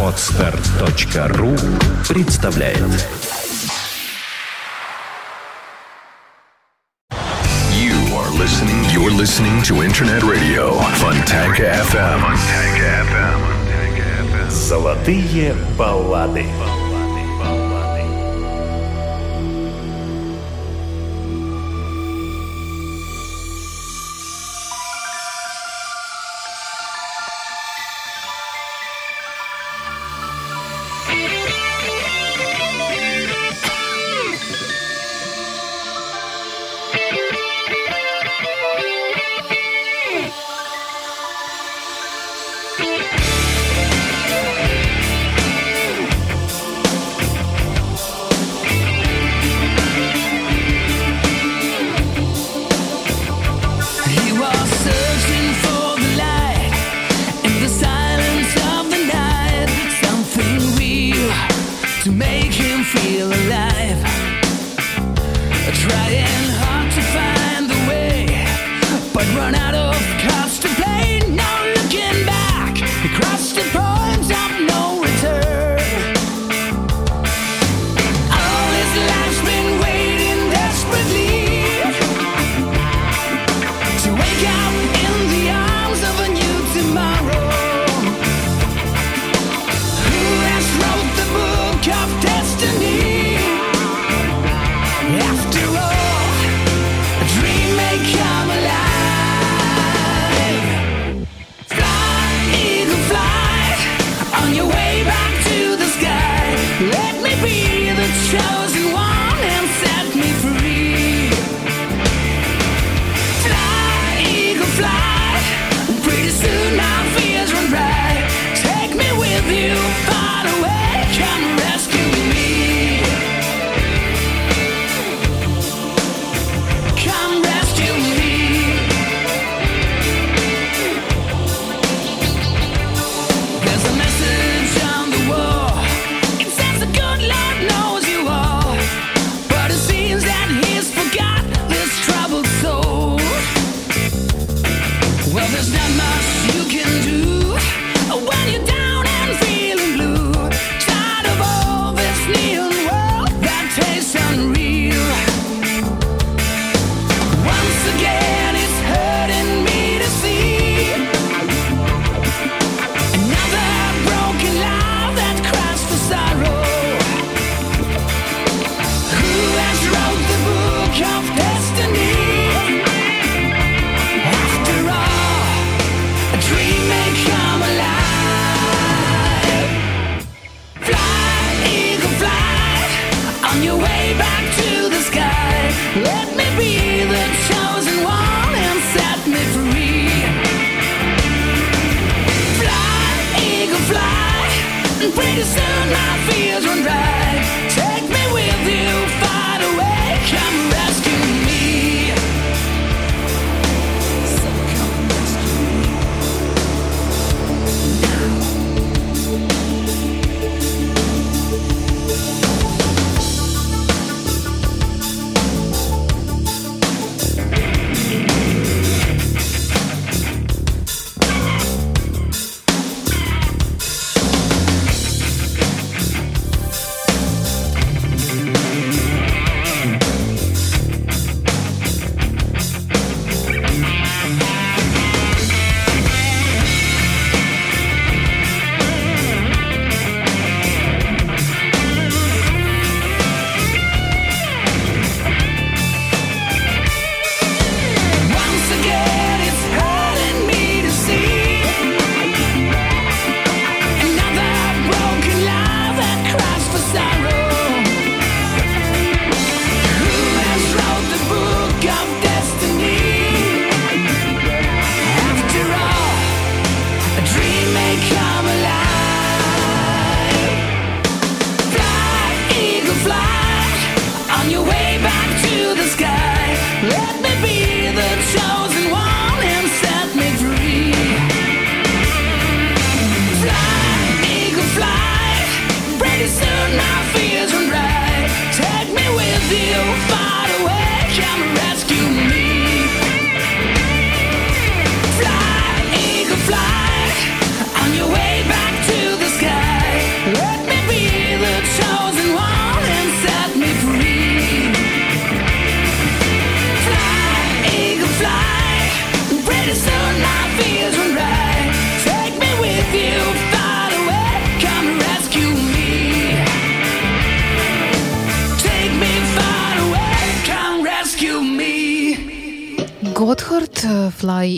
Отстар.ру представляет You are listening. You're listening to Internet Radio Fontanka FM. Fontanka FM. Золотые баллады. Fly, show.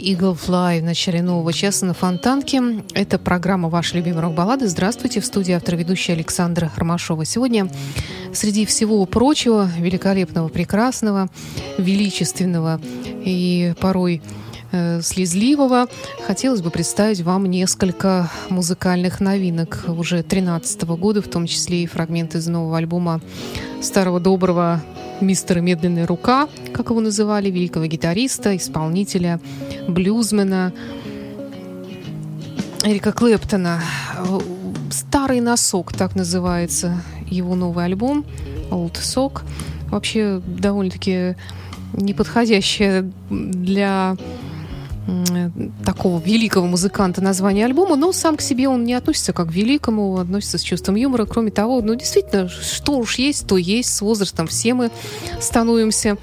Eagle Fly в начале нового часа на Фонтанке. Это программа «Ваши любимые рок-баллады». Здравствуйте, в студии автор ведущая Александра Ромашова. Сегодня среди всего прочего, великолепного, прекрасного, величественного и порой э, слезливого, хотелось бы представить вам несколько музыкальных новинок уже 2013 года, в том числе и фрагменты из нового альбома старого доброго мистера «Медленная рука», как его называли, великого гитариста, исполнителя, блюзмена Эрика Клэптона. «Старый носок», так называется его новый альбом, «Old Sock». Вообще довольно-таки неподходящая для такого великого музыканта название альбома, но сам к себе он не относится как к великому, относится с чувством юмора. Кроме того, ну, действительно, что уж есть, то есть. С возрастом все мы становимся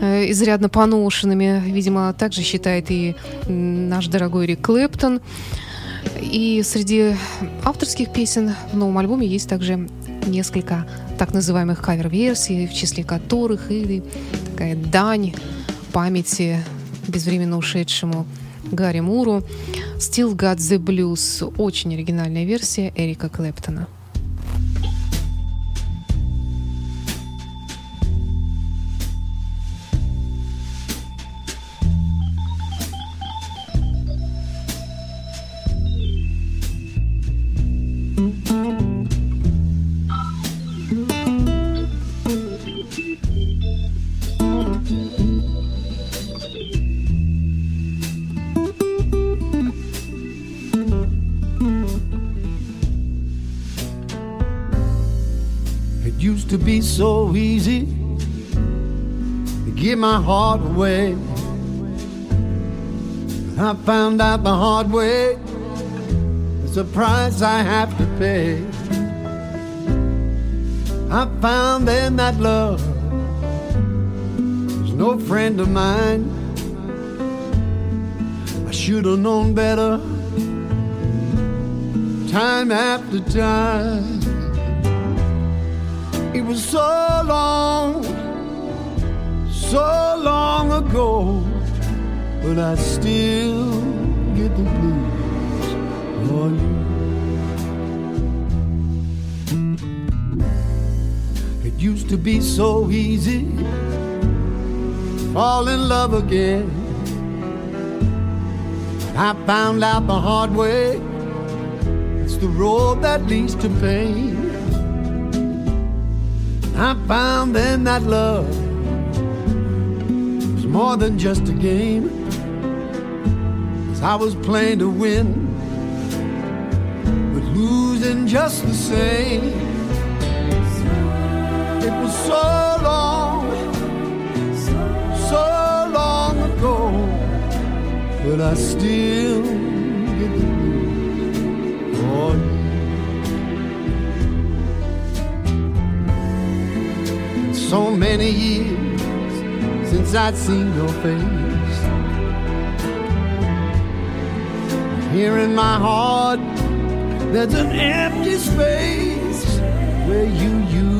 э, изрядно поношенными. Видимо, также считает и наш дорогой Рик Клэптон. И среди авторских песен в новом альбоме есть также несколько так называемых кавер-версий, в числе которых и такая дань памяти безвременно ушедшему Гарри Муру. Still Got the Blues. Очень оригинальная версия Эрика Клэптона. Give my heart away. I found out the hard way. It's a price I have to pay. I found then that love is no friend of mine. I should have known better time after time. It was so long, so long ago, but I still get the blues for you. It used to be so easy, fall in love again. I found out the hard way. It's the road that leads to pain. I found then that love more than just a game. Cause I was playing to win, but losing just the same. It was so long, so long ago, but I still get the blues for you. so many years since I'd seen your face. Here in my heart, there's an empty space where you used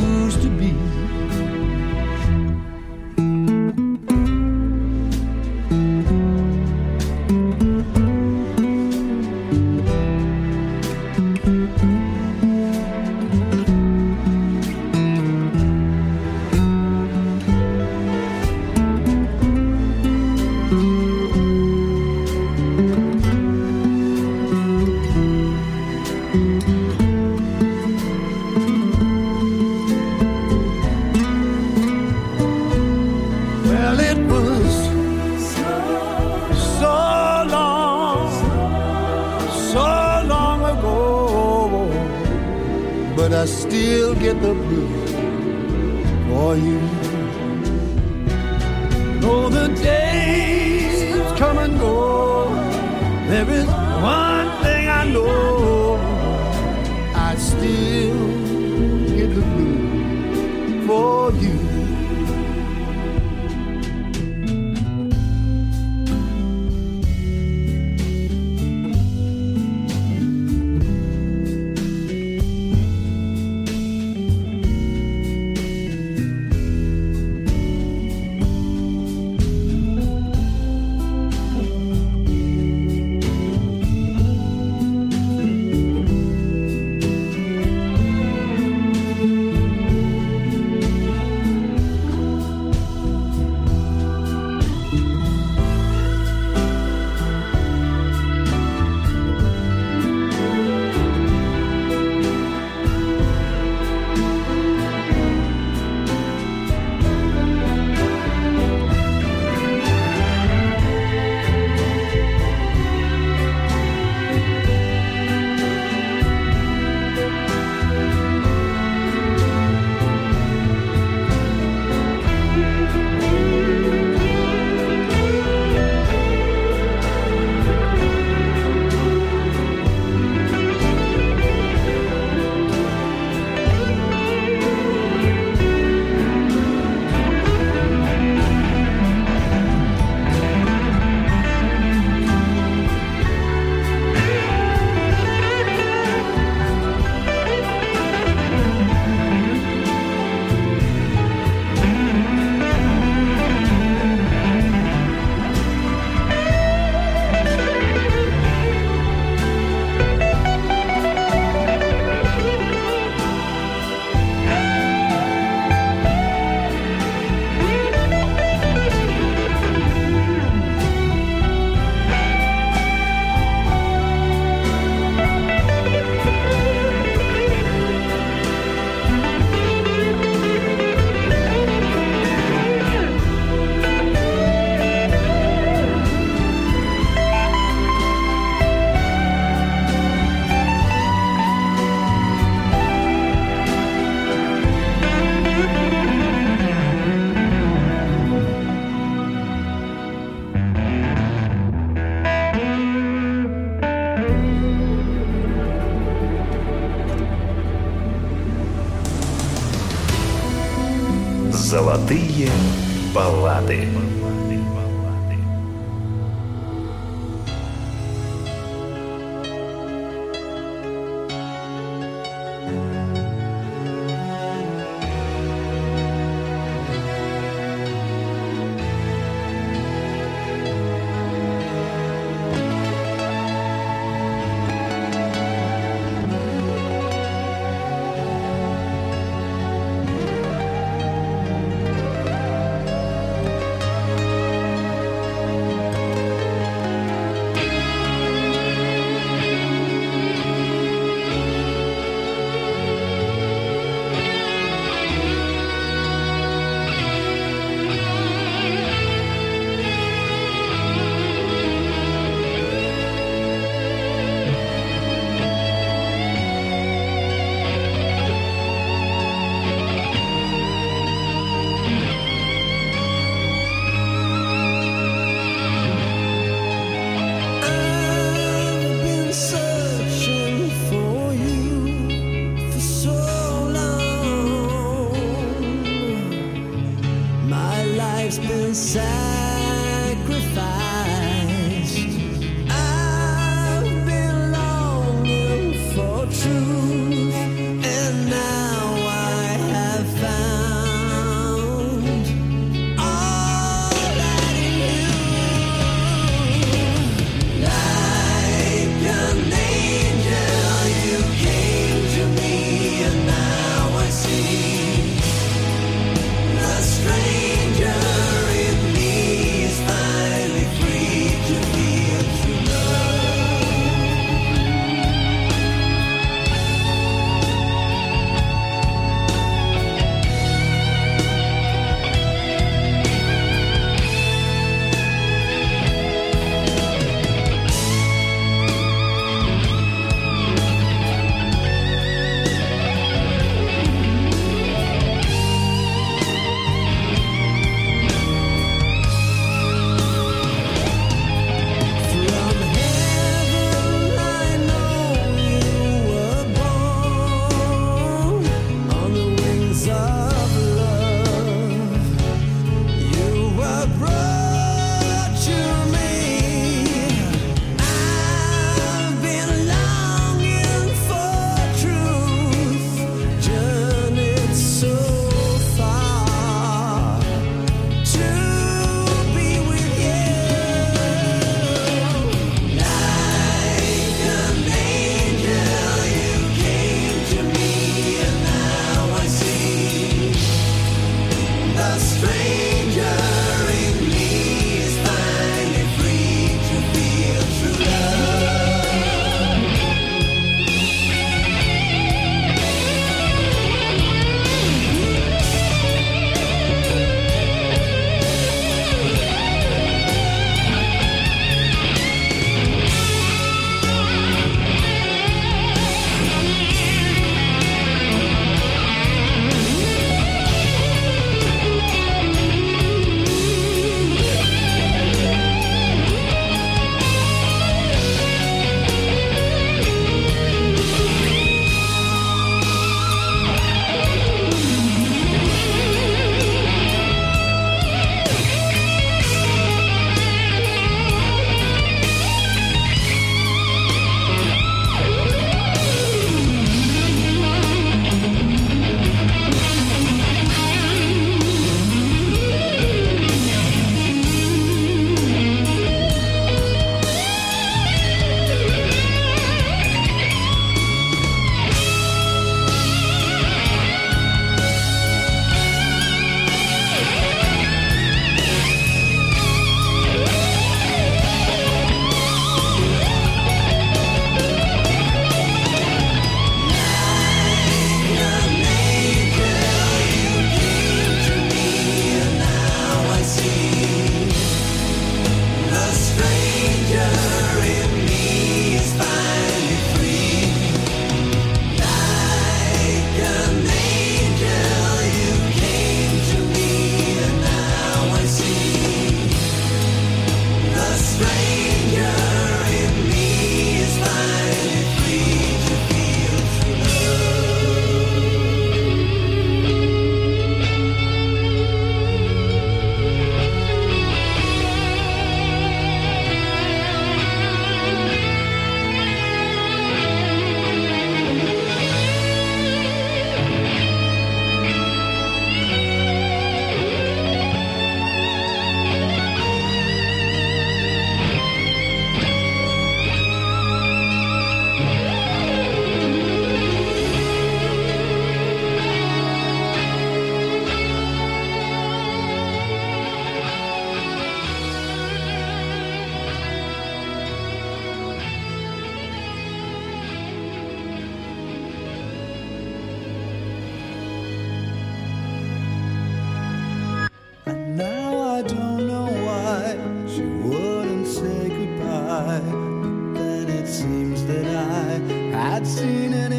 I'd seen it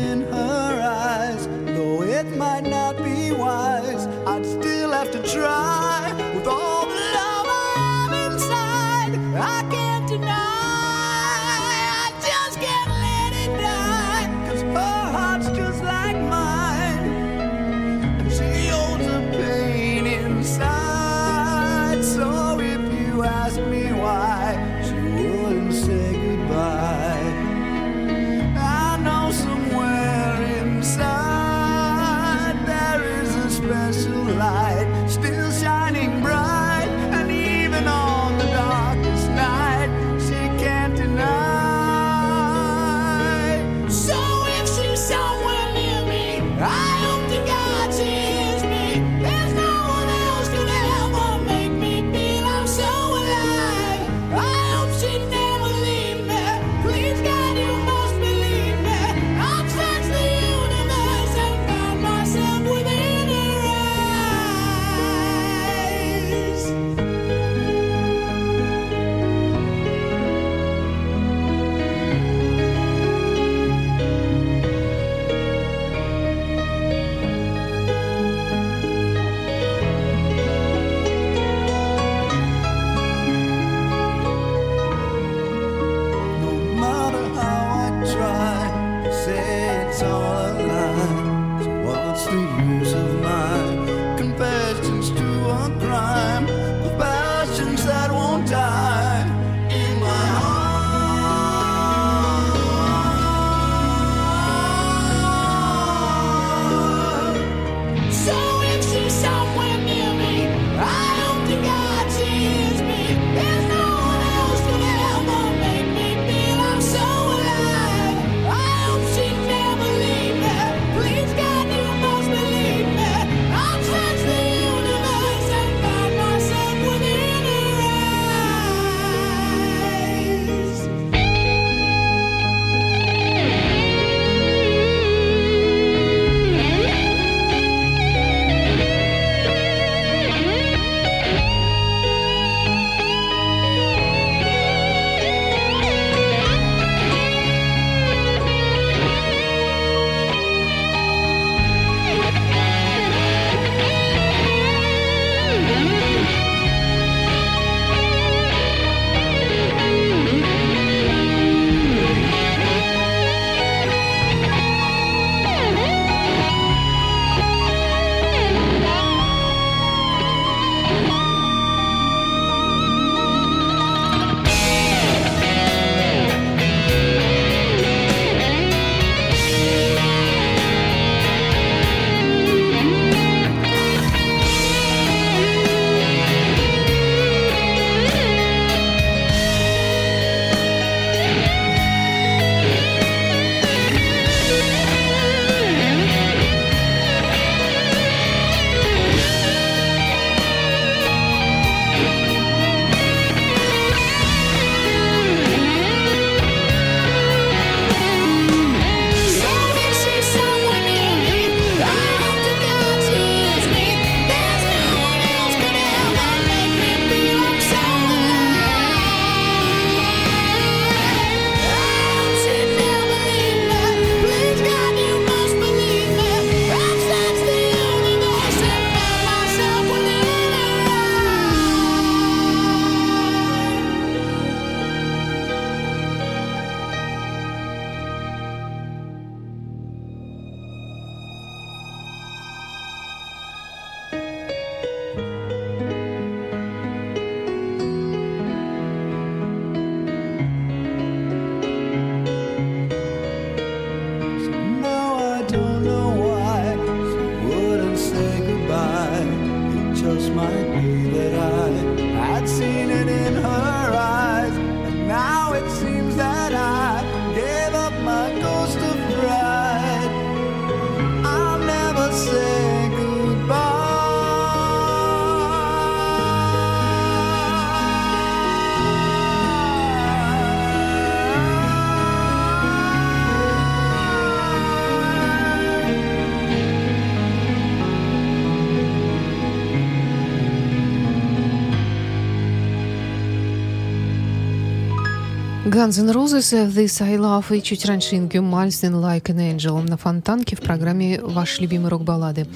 Guns N' Roses, This I Love и чуть раньше Ингю Мальстин Like an Angel на Фонтанке в программе «Ваши любимые рок-баллады».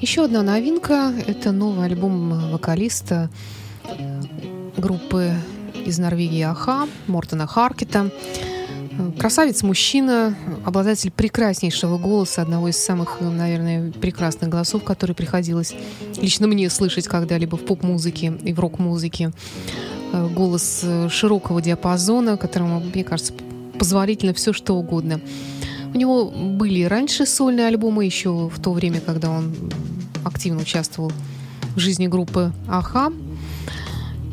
Еще одна новинка – это новый альбом вокалиста группы из Норвегии Аха, Мортона Харкета. Красавец-мужчина, обладатель прекраснейшего голоса, одного из самых, наверное, прекрасных голосов, который приходилось лично мне слышать когда-либо в поп-музыке и в рок-музыке. Э, голос э, широкого диапазона, которому, мне кажется, позволительно все что угодно. У него были раньше сольные альбомы, еще в то время, когда он активно участвовал в жизни группы Аха.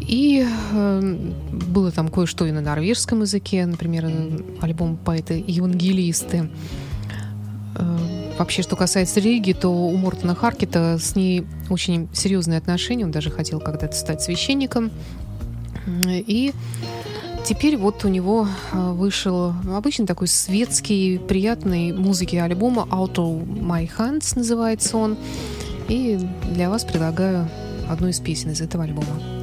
И э, было там кое-что и на норвежском языке, например, альбом поэта-евангелисты. Э, вообще, что касается религии, то у Мортона Харкета с ней очень серьезные отношения. Он даже хотел когда-то стать священником. И теперь вот у него а, вышел обычный такой светский, приятный музыки альбома Out of My Hands называется он. И для вас предлагаю одну из песен из этого альбома.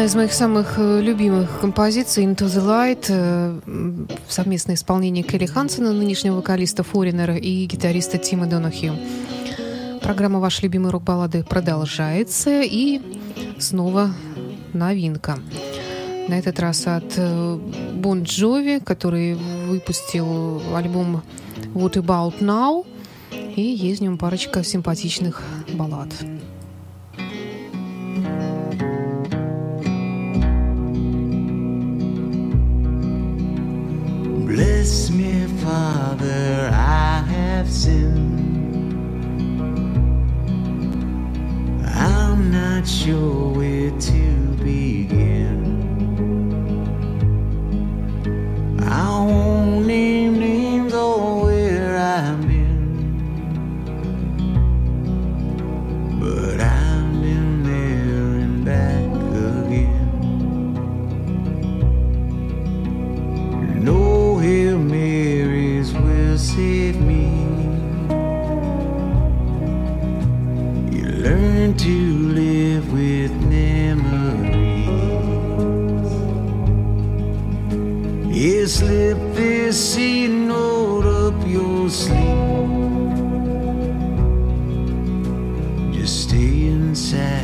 Одна из моих самых э, любимых композиций «Into the Light» э, совместное исполнение Келли Хансона, нынешнего вокалиста Форинера и гитариста Тима Донахью. Программа «Ваши любимые рок-баллады» продолжается, и снова новинка. На этот раз от Бон э, Джови, который выпустил альбом «What About Now», и есть в нем парочка симпатичных баллад. Bless me, Father, I have sinned. I'm not sure where to begin. I won't You slip this C note up your sleeve. Just stay inside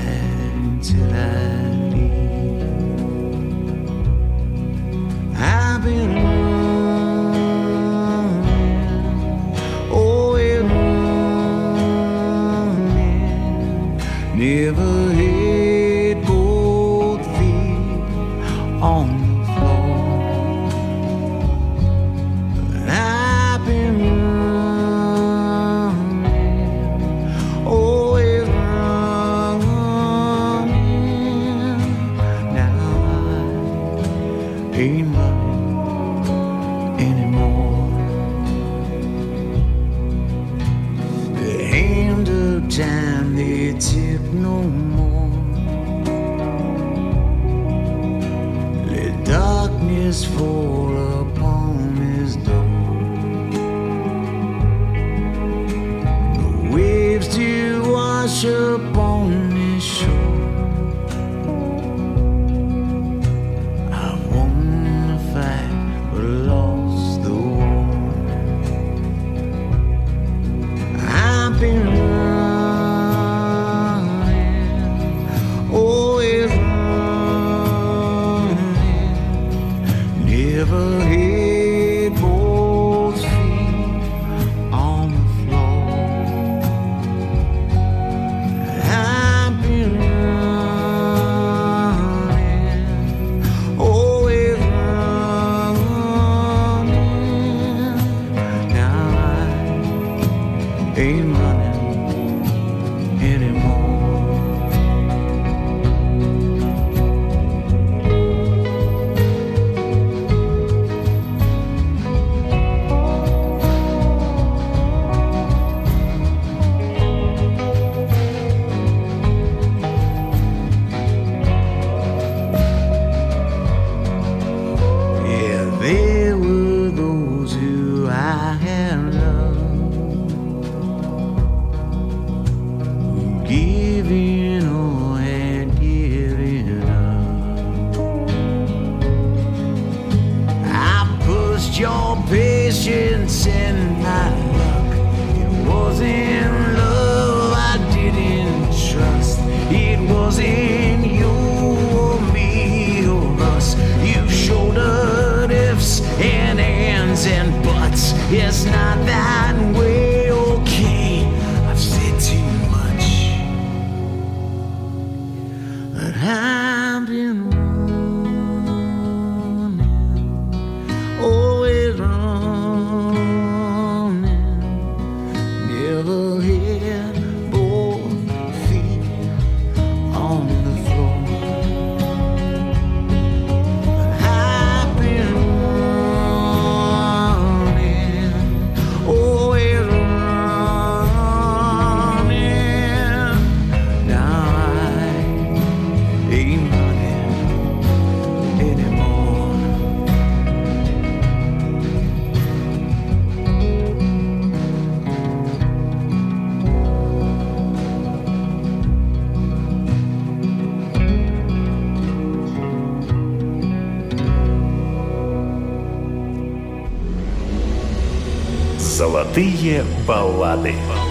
Золотые баллады. Looking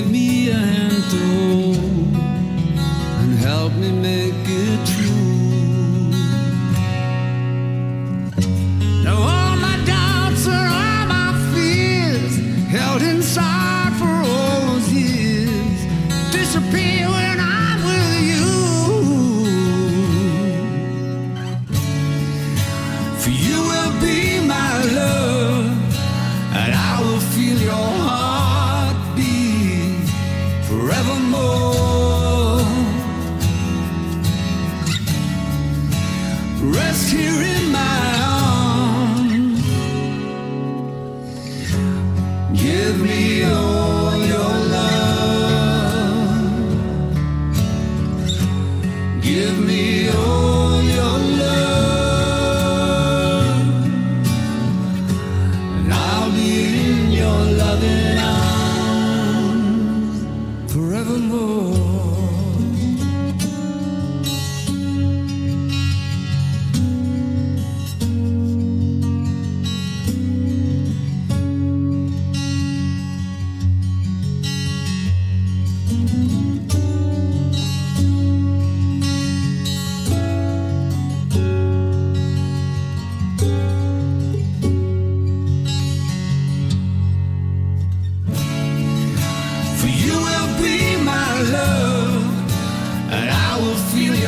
give me.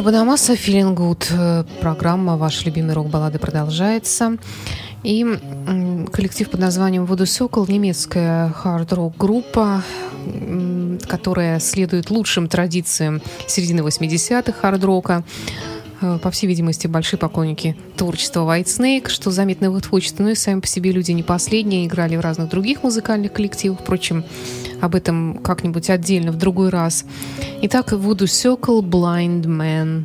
Джо Банамаса, Feeling Good. Э, программа «Ваши любимые рок-баллады» продолжается. И коллектив под названием «Воду Сокол» немецкая хард-рок группа, которая следует лучшим традициям середины 80-х хард-рока. Э, по всей видимости, большие поклонники творчества White Snake, что заметно в их творчестве, но и сами по себе люди не последние, играли в разных других музыкальных коллективах. Впрочем, об этом как-нибудь отдельно в другой раз. Итак, Voodoo Circle Blind Man.